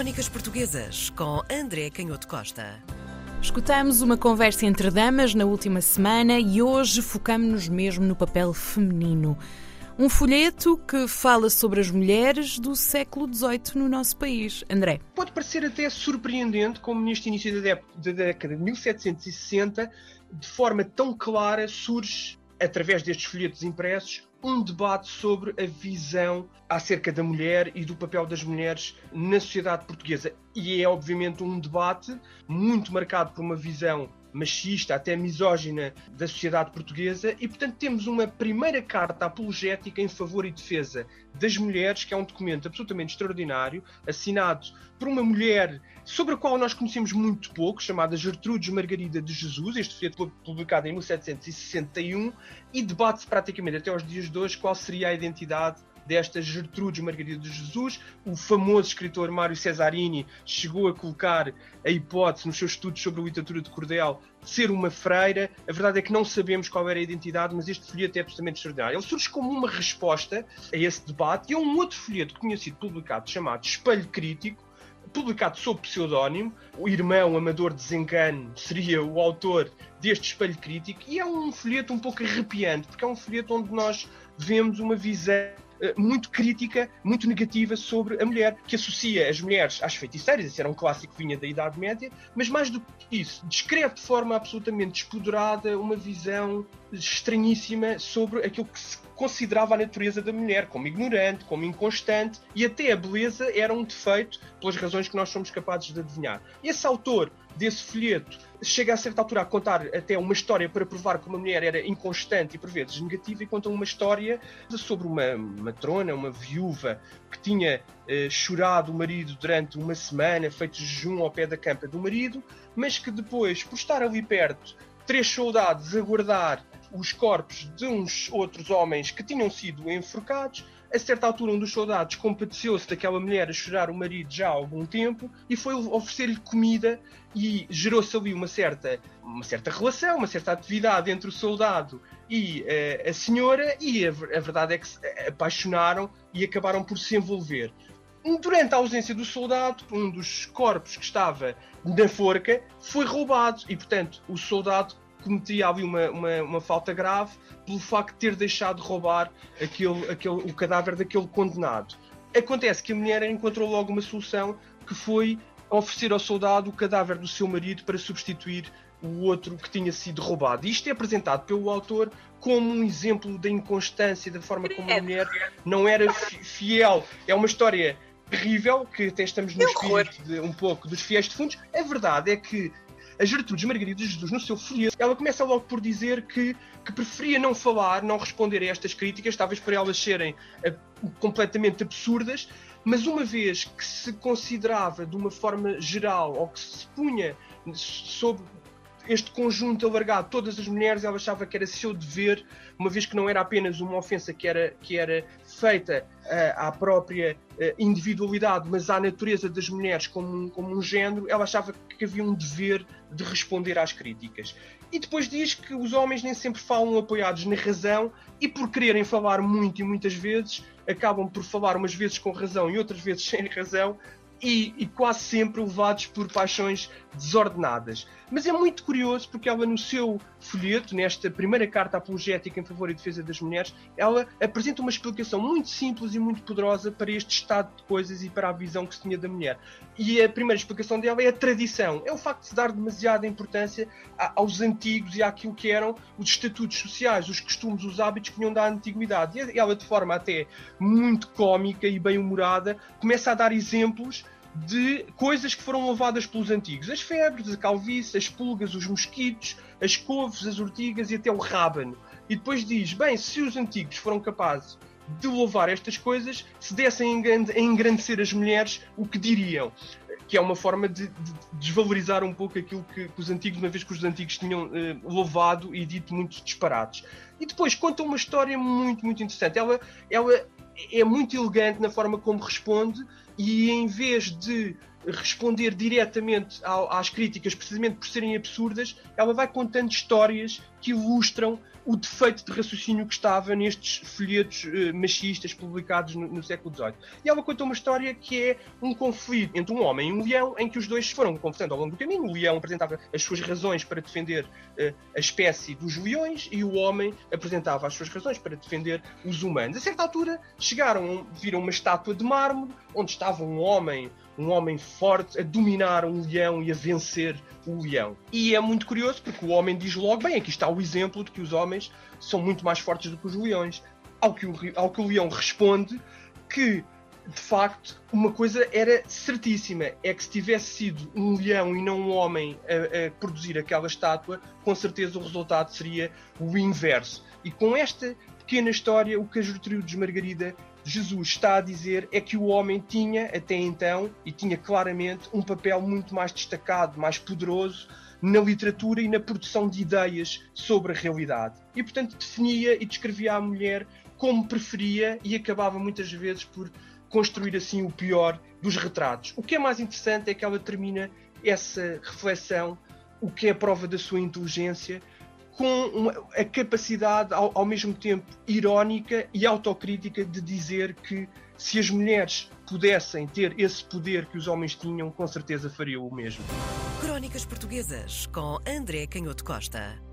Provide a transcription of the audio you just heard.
Crónicas Portuguesas com André Canhoto Costa. Escutamos uma conversa entre damas na última semana e hoje focamos-nos mesmo no papel feminino. Um folheto que fala sobre as mulheres do século XVIII no nosso país. André. Pode parecer até surpreendente como neste início da década de 1760, de forma tão clara, surge, através destes folhetos impressos, um debate sobre a visão acerca da mulher e do papel das mulheres na sociedade portuguesa. E é, obviamente, um debate muito marcado por uma visão machista, até misógina da sociedade portuguesa, e portanto temos uma primeira carta apologética em favor e defesa das mulheres, que é um documento absolutamente extraordinário, assinado por uma mulher sobre a qual nós conhecemos muito pouco, chamada Gertrudes Margarida de Jesus. Este foi publicado em 1761 e debate-se praticamente até aos dias de hoje qual seria a identidade desta Gertrudes Margarida de Jesus. O famoso escritor Mário Cesarini chegou a colocar a hipótese nos seus estudos sobre a literatura de Cordel de ser uma freira. A verdade é que não sabemos qual era a identidade, mas este folheto é absolutamente extraordinário. Ele surge como uma resposta a esse debate e a um outro folheto que tinha sido publicado chamado Espelho Crítico, publicado sob pseudónimo. O irmão Amador Desengano seria o autor deste espelho crítico e é um folheto um pouco arrepiante, porque é um folheto onde nós vemos uma visão muito crítica, muito negativa sobre a mulher, que associa as mulheres às feiticeiras, esse era um clássico que vinha da Idade Média, mas mais do que isso, descreve de forma absolutamente despoderada uma visão estranhíssima sobre aquilo que se considerava a natureza da mulher como ignorante, como inconstante e até a beleza era um defeito pelas razões que nós somos capazes de adivinhar. Esse autor desse folheto chega a certa altura a contar até uma história para provar que uma mulher era inconstante e por vezes negativa e conta uma história sobre uma matrona, uma viúva que tinha eh, chorado o marido durante uma semana, feito jejum ao pé da campa do marido, mas que depois, por estar ali perto, três soldados a guardar os corpos de uns outros homens que tinham sido enforcados. A certa altura, um dos soldados compadeceu-se daquela mulher a chorar o marido já há algum tempo e foi oferecer-lhe comida e gerou-se ali uma certa, uma certa relação, uma certa atividade entre o soldado e uh, a senhora e a, a verdade é que se apaixonaram e acabaram por se envolver. Durante a ausência do soldado, um dos corpos que estava na forca foi roubado e, portanto, o soldado cometia ali uma, uma, uma, falta grave pelo facto de ter deixado de roubar aquele, aquele, o cadáver daquele condenado. Acontece que a mulher encontrou logo uma solução que foi oferecer ao soldado o cadáver do seu marido para substituir o outro que tinha sido roubado. Isto é apresentado pelo autor como um exemplo da inconstância, da forma como a mulher não era fiel. É uma história terrível, que até estamos no espírito de, um pouco dos fiéis defuntos. A verdade é que a Gertrudes Margarida de Jesus, no seu folheto, ela começa logo por dizer que, que preferia não falar, não responder a estas críticas, talvez por elas serem uh, completamente absurdas, mas uma vez que se considerava de uma forma geral, ou que se punha sob este conjunto alargado, todas as mulheres, ela achava que era seu dever, uma vez que não era apenas uma ofensa que era, que era feita uh, à própria uh, individualidade, mas à natureza das mulheres como, como um género, ela achava que havia um dever de responder às críticas. E depois diz que os homens nem sempre falam apoiados na razão e por quererem falar muito e muitas vezes, acabam por falar umas vezes com razão e outras vezes sem razão, e, e, quase sempre levados por paixões desordenadas. Mas é muito curioso porque ela, no seu folheto, nesta primeira carta apologética em favor e defesa das mulheres, ela apresenta uma explicação muito simples e muito poderosa para este estado de coisas e para a visão que se tinha da mulher. E a primeira explicação dela é a tradição, é o facto de se dar demasiada importância aos antigos e àquilo que eram os estatutos sociais, os costumes, os hábitos que vinham da antiguidade. E ela, de forma até muito cômica e bem-humorada, começa a dar exemplos de coisas que foram lavadas pelos antigos. As febres, a calvície, as pulgas, os mosquitos, as couves, as ortigas e até o rábano. E depois diz, bem, se os antigos foram capazes de louvar estas coisas, se dessem a engrandecer as mulheres, o que diriam? Que é uma forma de, de desvalorizar um pouco aquilo que, que, os antigos, uma vez que os antigos tinham eh, louvado e dito muitos disparates. E depois conta uma história muito, muito interessante. Ela, ela é muito elegante na forma como responde e em vez de responder diretamente às críticas, precisamente por serem absurdas, ela vai contando histórias que ilustram o defeito de raciocínio que estava nestes folhetos uh, machistas publicados no, no, século XVIII. E ela conta uma história que é um conflito entre um homem e um leão, em que os dois foram confrontando ao longo do caminho. O leão apresentava as suas razões para defender uh, a espécie dos leões e o homem apresentava as suas razões para defender os humanos. A certa altura chegaram, viram uma estátua de mármore onde estava um homem um homem forte a dominar um leão e a vencer o leão. E é muito curioso porque o homem diz logo: bem, aqui está o exemplo de que os homens são muito mais fortes do que os leões. Ao que o, ao que o leão responde que de facto, uma coisa era certíssima: é que se tivesse sido um leão e não um homem a, a, produzir aquela estátua, com certeza o resultado seria o inverso. E com esta pequena história, o a Gertrudes Margarida Jesus está a dizer é que o homem tinha, até então, e tinha claramente, um papel muito mais destacado, mais poderoso na literatura e na produção de ideias sobre a realidade. E, portanto, definia e descrevia a mulher como preferia e acabava muitas vezes por construir assim o pior dos retratos. O que é mais interessante é que ela termina essa reflexão, o que é a prova da sua inteligência, com a capacidade, ao, ao mesmo tempo irónica e autocrítica, de dizer que se as mulheres pudessem ter esse poder que os homens tinham, com certeza fariam o mesmo. Crónicas Portuguesas com André Canhoto Costa.